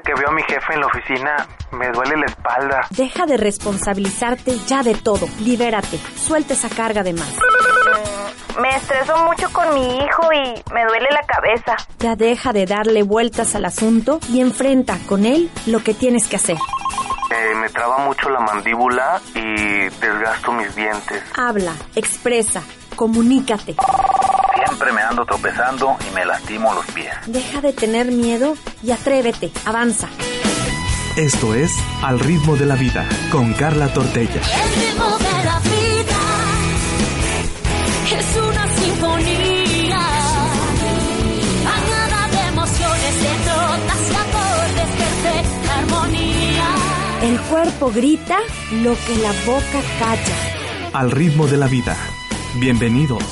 Siempre que veo a mi jefe en la oficina, me duele la espalda. Deja de responsabilizarte ya de todo. Libérate. Suelta esa carga de más. Me estreso mucho con mi hijo y me duele la cabeza. Ya deja de darle vueltas al asunto y enfrenta con él lo que tienes que hacer. Eh, me traba mucho la mandíbula y desgasto mis dientes. Habla, expresa, comunícate. Siempre me ando tropezando y me lastimo los pies. Deja de tener miedo y atrévete, avanza. Esto es Al ritmo de la vida con Carla Tortella. El ritmo de la vida es una sinfonía. Bañada de emociones, de notas y acordes, perfecta armonía. El cuerpo grita lo que la boca calla. Al ritmo de la vida. Bienvenidos.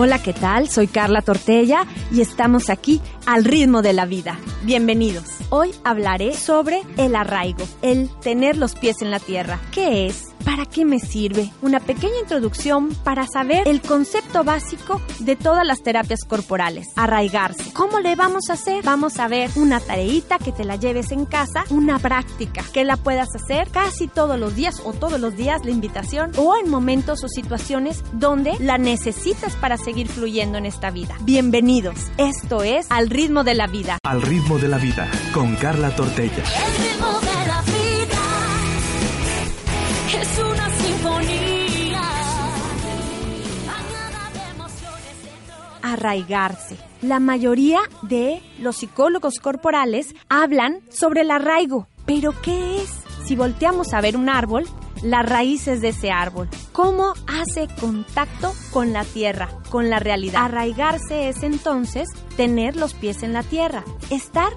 Hola, ¿qué tal? Soy Carla Tortella y estamos aquí al ritmo de la vida. Bienvenidos. Hoy hablaré sobre el arraigo, el tener los pies en la tierra. ¿Qué es? ¿Para qué me sirve? Una pequeña introducción para saber el concepto básico de todas las terapias corporales. Arraigarse. ¿Cómo le vamos a hacer? Vamos a ver una tareita que te la lleves en casa, una práctica que la puedas hacer casi todos los días o todos los días la invitación o en momentos o situaciones donde la necesitas para seguir fluyendo en esta vida. Bienvenidos. Esto es Al ritmo de la vida. Al ritmo de la vida con Carla Tortella. El ritmo de la vida es una sinfonía. De emociones, arraigarse. La mayoría de los psicólogos corporales hablan sobre el arraigo. ¿Pero qué es? Si volteamos a ver un árbol, las raíces de ese árbol. ¿Cómo hace contacto con la tierra, con la realidad? Arraigarse es entonces tener los pies en la tierra, estar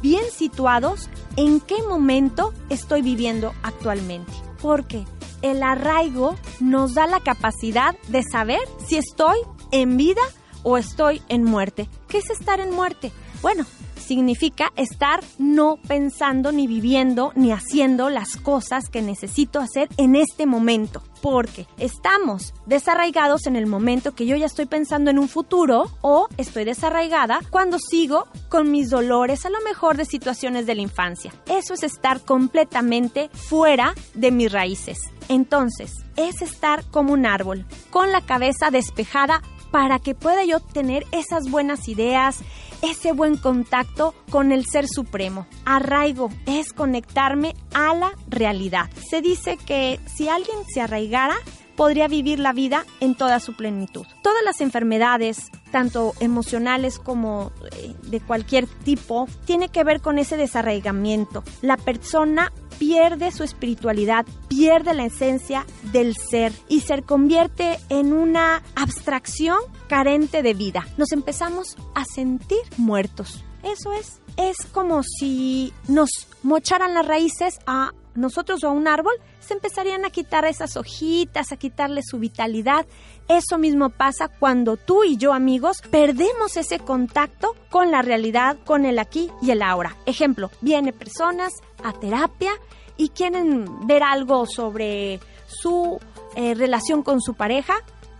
bien situados en qué momento estoy viviendo actualmente. Porque el arraigo nos da la capacidad de saber si estoy en vida o estoy en muerte. ¿Qué es estar en muerte? Bueno, significa estar no pensando ni viviendo ni haciendo las cosas que necesito hacer en este momento. Porque estamos desarraigados en el momento que yo ya estoy pensando en un futuro o estoy desarraigada cuando sigo con mis dolores a lo mejor de situaciones de la infancia. Eso es estar completamente fuera de mis raíces. Entonces, es estar como un árbol, con la cabeza despejada para que pueda yo tener esas buenas ideas, ese buen contacto con el Ser Supremo. Arraigo es conectarme a la realidad. Se dice que si alguien se arraigara, podría vivir la vida en toda su plenitud. Todas las enfermedades, tanto emocionales como eh, de cualquier tipo, tiene que ver con ese desarraigamiento. La persona pierde su espiritualidad, pierde la esencia del ser y se convierte en una abstracción carente de vida. Nos empezamos a sentir muertos. Eso es. Es como si nos mocharan las raíces a nosotros o a un árbol, se empezarían a quitar esas hojitas, a quitarle su vitalidad. Eso mismo pasa cuando tú y yo, amigos, perdemos ese contacto con la realidad, con el aquí y el ahora. Ejemplo, vienen personas a terapia y quieren ver algo sobre su eh, relación con su pareja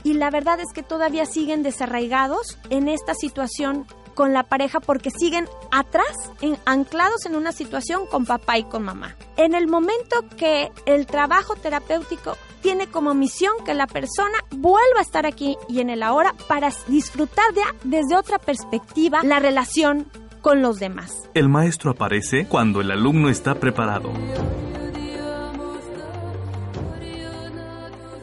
y la verdad es que todavía siguen desarraigados en esta situación con la pareja porque siguen atrás, en- anclados en una situación con papá y con mamá. En el momento que el trabajo terapéutico tiene como misión que la persona vuelva a estar aquí y en el ahora para disfrutar de, desde otra perspectiva la relación con los demás. El maestro aparece cuando el alumno está preparado.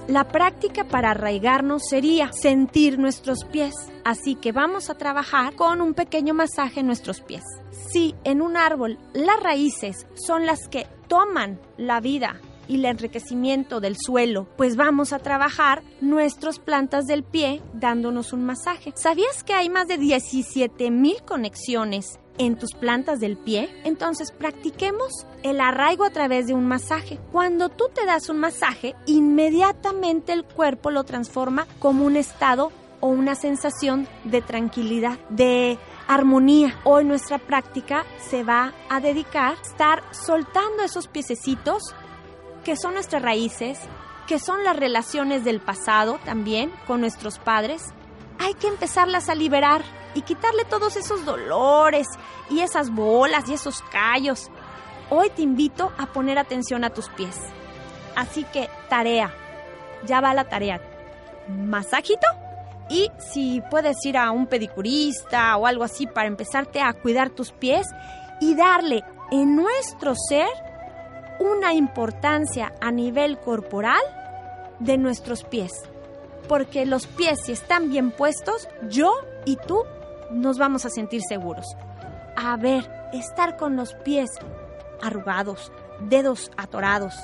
La práctica para arraigarnos sería sentir nuestros pies, así que vamos a trabajar con un pequeño masaje en nuestros pies. Si en un árbol las raíces son las que toman la vida y el enriquecimiento del suelo, pues vamos a trabajar nuestras plantas del pie dándonos un masaje. ¿Sabías que hay más de 17 mil conexiones en tus plantas del pie? Entonces practiquemos el arraigo a través de un masaje. Cuando tú te das un masaje, inmediatamente el cuerpo lo transforma como un estado o una sensación de tranquilidad, de armonía. Hoy nuestra práctica se va a dedicar a estar soltando esos piececitos que son nuestras raíces, que son las relaciones del pasado también con nuestros padres. Hay que empezarlas a liberar y quitarle todos esos dolores y esas bolas y esos callos. Hoy te invito a poner atención a tus pies. Así que tarea, ya va la tarea. Masajito y si puedes ir a un pedicurista o algo así para empezarte a cuidar tus pies y darle en nuestro ser una importancia a nivel corporal de nuestros pies. Porque los pies, si están bien puestos, yo y tú nos vamos a sentir seguros. A ver, estar con los pies arrugados, dedos atorados,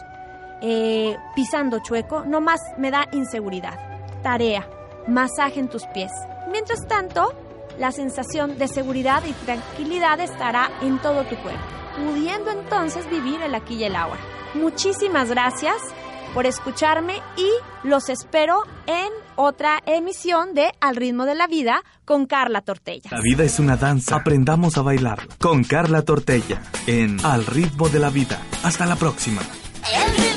eh, pisando chueco, nomás me da inseguridad. Tarea, masaje en tus pies. Mientras tanto, la sensación de seguridad y tranquilidad estará en todo tu cuerpo, pudiendo entonces vivir el aquí y el ahora. Muchísimas gracias por escucharme y los espero en otra emisión de Al ritmo de la vida con Carla Tortella. La vida es una danza, aprendamos a bailar con Carla Tortella en Al ritmo de la vida. Hasta la próxima. El ritmo